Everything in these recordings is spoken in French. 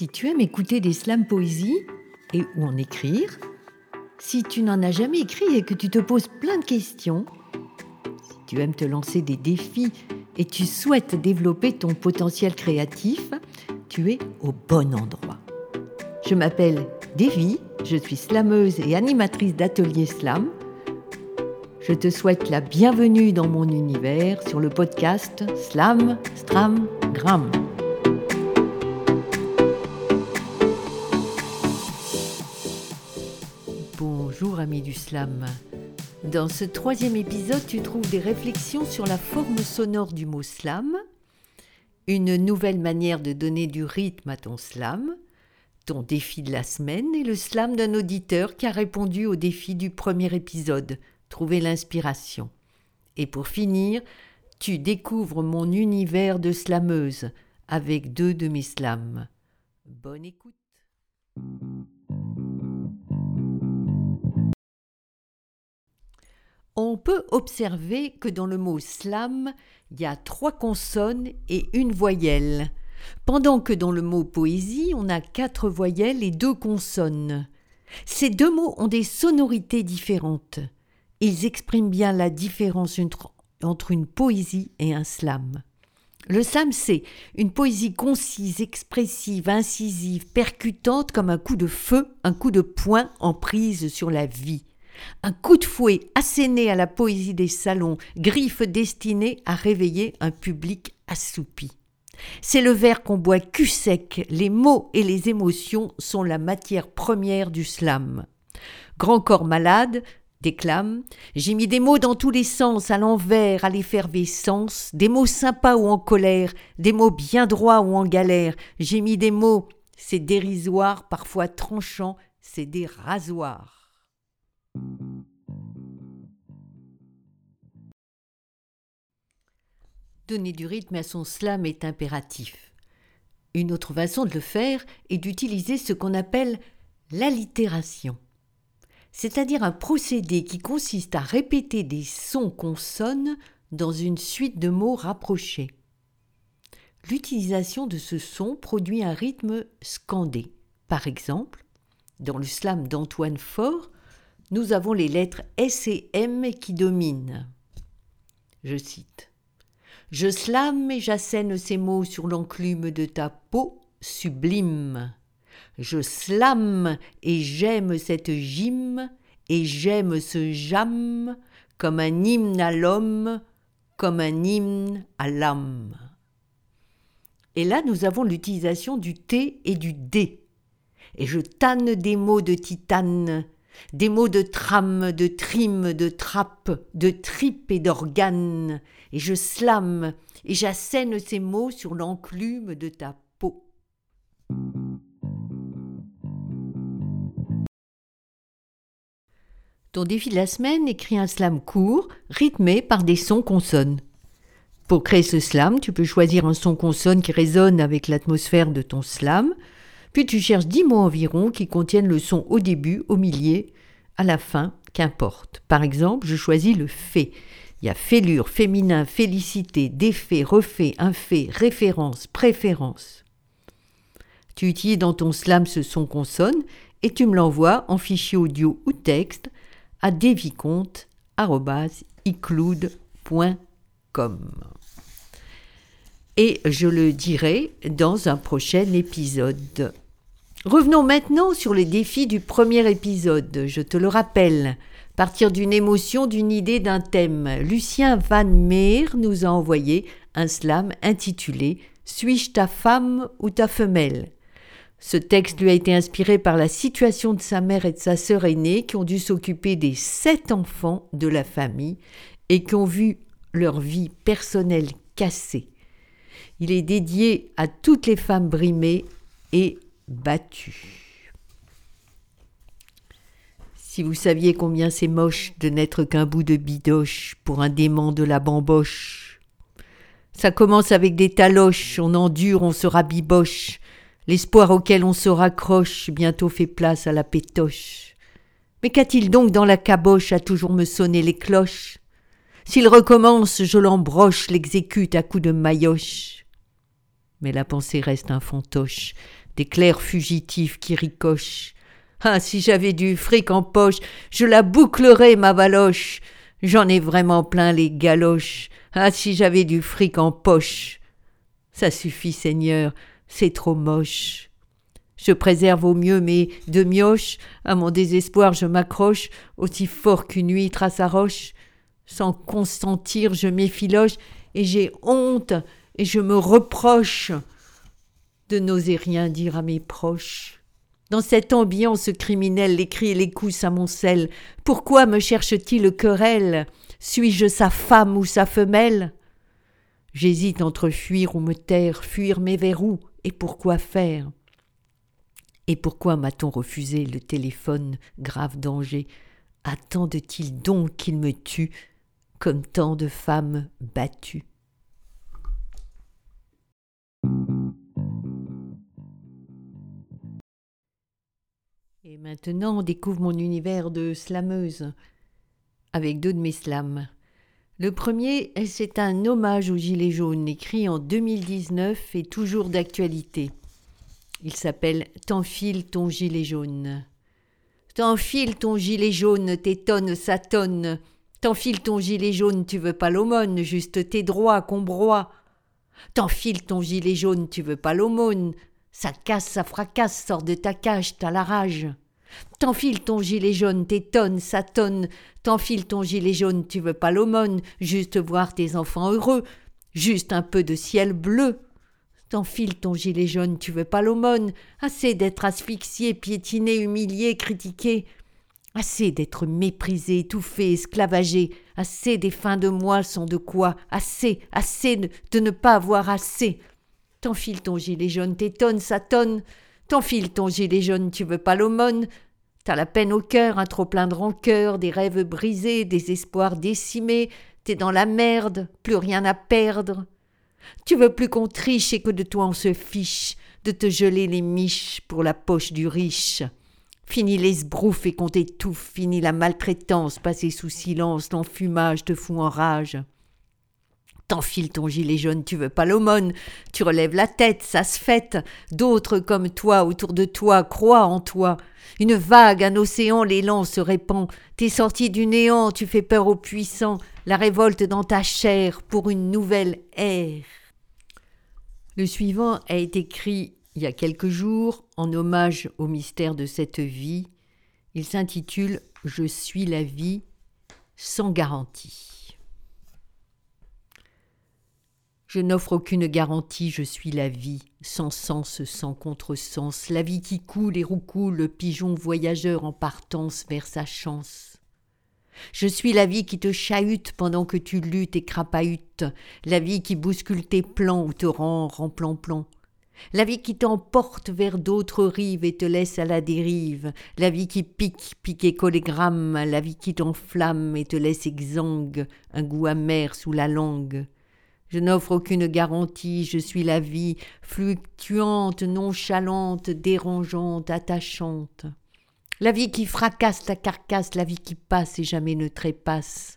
Si tu aimes écouter des slams poésie et ou en écrire, si tu n'en as jamais écrit et que tu te poses plein de questions, si tu aimes te lancer des défis et tu souhaites développer ton potentiel créatif, tu es au bon endroit. Je m'appelle Devi, je suis slameuse et animatrice d'atelier slam. Je te souhaite la bienvenue dans mon univers sur le podcast Slam, Stram, Gram. Bonjour amis du slam. Dans ce troisième épisode, tu trouves des réflexions sur la forme sonore du mot slam, une nouvelle manière de donner du rythme à ton slam, ton défi de la semaine et le slam d'un auditeur qui a répondu au défi du premier épisode, trouver l'inspiration. Et pour finir, tu découvres mon univers de slameuse avec deux de mes slams. Bonne écoute. On peut observer que dans le mot slam, il y a trois consonnes et une voyelle, pendant que dans le mot poésie, on a quatre voyelles et deux consonnes. Ces deux mots ont des sonorités différentes. Ils expriment bien la différence entre une poésie et un slam. Le slam, c'est une poésie concise, expressive, incisive, percutante comme un coup de feu, un coup de poing en prise sur la vie. Un coup de fouet asséné à la poésie des salons, griffe destinée à réveiller un public assoupi. C'est le verre qu'on boit cul sec, les mots et les émotions sont la matière première du slam. Grand corps malade, déclame, j'ai mis des mots dans tous les sens, à l'envers, à l'effervescence, des mots sympas ou en colère, des mots bien droits ou en galère, j'ai mis des mots, c'est dérisoire, parfois tranchant, c'est des rasoirs. Donner du rythme à son slam est impératif. Une autre façon de le faire est d'utiliser ce qu'on appelle l'allitération, c'est-à-dire un procédé qui consiste à répéter des sons consonnes dans une suite de mots rapprochés. L'utilisation de ce son produit un rythme scandé. Par exemple, dans le slam d'Antoine Faure, nous avons les lettres S et M qui dominent. Je cite. Je slame et j'assène ces mots sur l'enclume de ta peau sublime. Je slame et j'aime cette gym et j'aime ce jam comme un hymne à l'homme, comme un hymne à l'âme. Et là, nous avons l'utilisation du T et du D. Et je tanne des mots de titane des mots de trame, de trime, de trappe, de tripe et d'organe, et je slame, et j'assène ces mots sur l'enclume de ta Ton défi de la semaine écrit un slam court, rythmé par des sons consonnes. Pour créer ce slam, tu peux choisir un son consonne qui résonne avec l'atmosphère de ton slam, puis tu cherches dix mots environ qui contiennent le son au début, au milieu, à la fin, qu'importe. Par exemple, je choisis le fait. Il y a fêlure, féminin, félicité, défait, refait, fait, référence, préférence. Tu utilises dans ton slam ce son consonne et tu me l'envoies en fichier audio ou texte à devicomte.icloud.com. Et je le dirai dans un prochain épisode. Revenons maintenant sur les défis du premier épisode. Je te le rappelle, partir d'une émotion, d'une idée, d'un thème. Lucien Van Meer nous a envoyé un slam intitulé Suis-je ta femme ou ta femelle? Ce texte lui a été inspiré par la situation de sa mère et de sa sœur aînée qui ont dû s'occuper des sept enfants de la famille et qui ont vu leur vie personnelle cassée. Il est dédié à toutes les femmes brimées et battu. Si vous saviez combien c'est moche de n'être qu'un bout de bidoche pour un dément de la bamboche. Ça commence avec des taloches, on endure, on se rabiboche. L'espoir auquel on se raccroche bientôt fait place à la pétoche. Mais qu'a-t-il donc dans la caboche à toujours me sonner les cloches? S'il recommence, je l'embroche, l'exécute à coups de maillotche. Mais la pensée reste un fantoche, des clairs fugitifs qui ricochent. Ah, si j'avais du fric en poche, je la bouclerais, ma valoche. J'en ai vraiment plein les galoches. Ah, si j'avais du fric en poche. Ça suffit, Seigneur, c'est trop moche. Je préserve au mieux mes deux mioches, à mon désespoir je m'accroche, aussi fort qu'une huître à sa roche. Sans consentir, je m'effiloche, et j'ai honte, et je me reproche de n'oser rien dire à mes proches. Dans cette ambiance criminelle, les cris et les coups s'amoncellent. Pourquoi me cherche-t-il querelle? Suis-je sa femme ou sa femelle? J'hésite entre fuir ou me taire, fuir mes verrous, et pourquoi faire? Et pourquoi m'a-t-on refusé le téléphone, grave danger? Attende-t-il donc qu'il me tue, comme tant de femmes battues? Et maintenant, découvre mon univers de slameuse avec deux de mes slams. Le premier, c'est un hommage aux Gilets jaunes, écrit en 2019 et toujours d'actualité. Il s'appelle T'enfile ton gilet jaune. T'enfile ton gilet jaune, t'étonnes, ça tonne. T'enfile ton gilet jaune, tu veux pas l'aumône, juste tes droits qu'on broie. T'enfile ton gilet jaune, tu veux pas l'aumône. Ça casse, ça fracasse, sort de ta cage, t'as la rage. T'enfiles ton gilet jaune, t'étonnes, ça tonne. T'enfiles ton gilet jaune, tu veux pas l'aumône, juste voir tes enfants heureux, juste un peu de ciel bleu. T'enfiles ton gilet jaune, tu veux pas l'aumône, assez d'être asphyxié, piétiné, humilié, critiqué. Assez d'être méprisé, étouffé, esclavagé, assez des fins de mois sont de quoi, assez, assez de ne pas avoir assez. T'enfiles ton gilet jaune, t'étonnes, ça tonne. T'enfiles ton gilet jaune, tu veux pas l'aumône. T'as la peine au cœur, un trop plein de rancœur, des rêves brisés, des espoirs décimés. T'es dans la merde, plus rien à perdre. Tu veux plus qu'on triche et que de toi on se fiche, de te geler les miches pour la poche du riche. Fini les sbroufs et qu'on t'étouffe, fini la maltraitance, passée sous silence, l'enfumage te fout en rage. T'enfiles ton gilet jaune, tu veux pas l'aumône, tu relèves la tête, ça se fête. D'autres comme toi autour de toi croient en toi. Une vague, un océan, l'élan se répand. T'es sorti du néant, tu fais peur aux puissants. La révolte dans ta chair pour une nouvelle ère. Le suivant a été écrit il y a quelques jours en hommage au mystère de cette vie. Il s'intitule Je suis la vie sans garantie. Je n'offre aucune garantie, je suis la vie, sans sens, sans contresens, la vie qui coule et roucoule, le pigeon voyageur en partance vers sa chance. Je suis la vie qui te chahute pendant que tu luttes et crapahutes, la vie qui bouscule tes plans ou te rend remplan-plan. La vie qui t'emporte vers d'autres rives et te laisse à la dérive, la vie qui pique, pique et collégramme, la vie qui t'enflamme et te laisse exsangue, un goût amer sous la langue. Je n'offre aucune garantie, je suis la vie, fluctuante, nonchalante, dérangeante, attachante. La vie qui fracasse ta carcasse, la vie qui passe et jamais ne trépasse.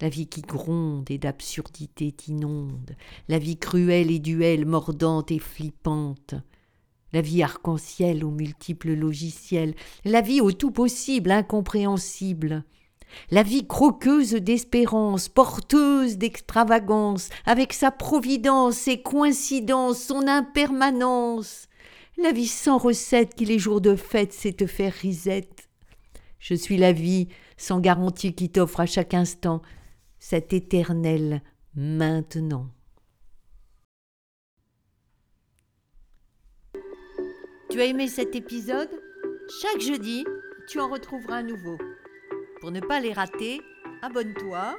La vie qui gronde et d'absurdité t'inonde, la vie cruelle et duelle, mordante et flippante. La vie arc-en-ciel aux multiples logiciels, la vie au tout possible, incompréhensible la vie croqueuse d'espérance, porteuse d'extravagance, avec sa providence, ses coïncidences, son impermanence. La vie sans recette qui les jours de fête sait te faire risette. Je suis la vie sans garantie qui t'offre à chaque instant cet éternel maintenant. Tu as aimé cet épisode? Chaque jeudi, tu en retrouveras un nouveau. Pour ne pas les rater, abonne-toi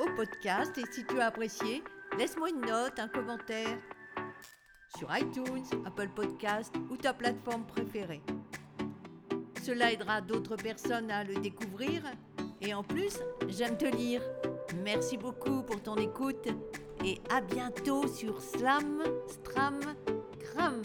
au podcast et si tu as apprécié, laisse-moi une note, un commentaire sur iTunes, Apple Podcast ou ta plateforme préférée. Cela aidera d'autres personnes à le découvrir et en plus, j'aime te lire. Merci beaucoup pour ton écoute et à bientôt sur Slam, Stram, Cram.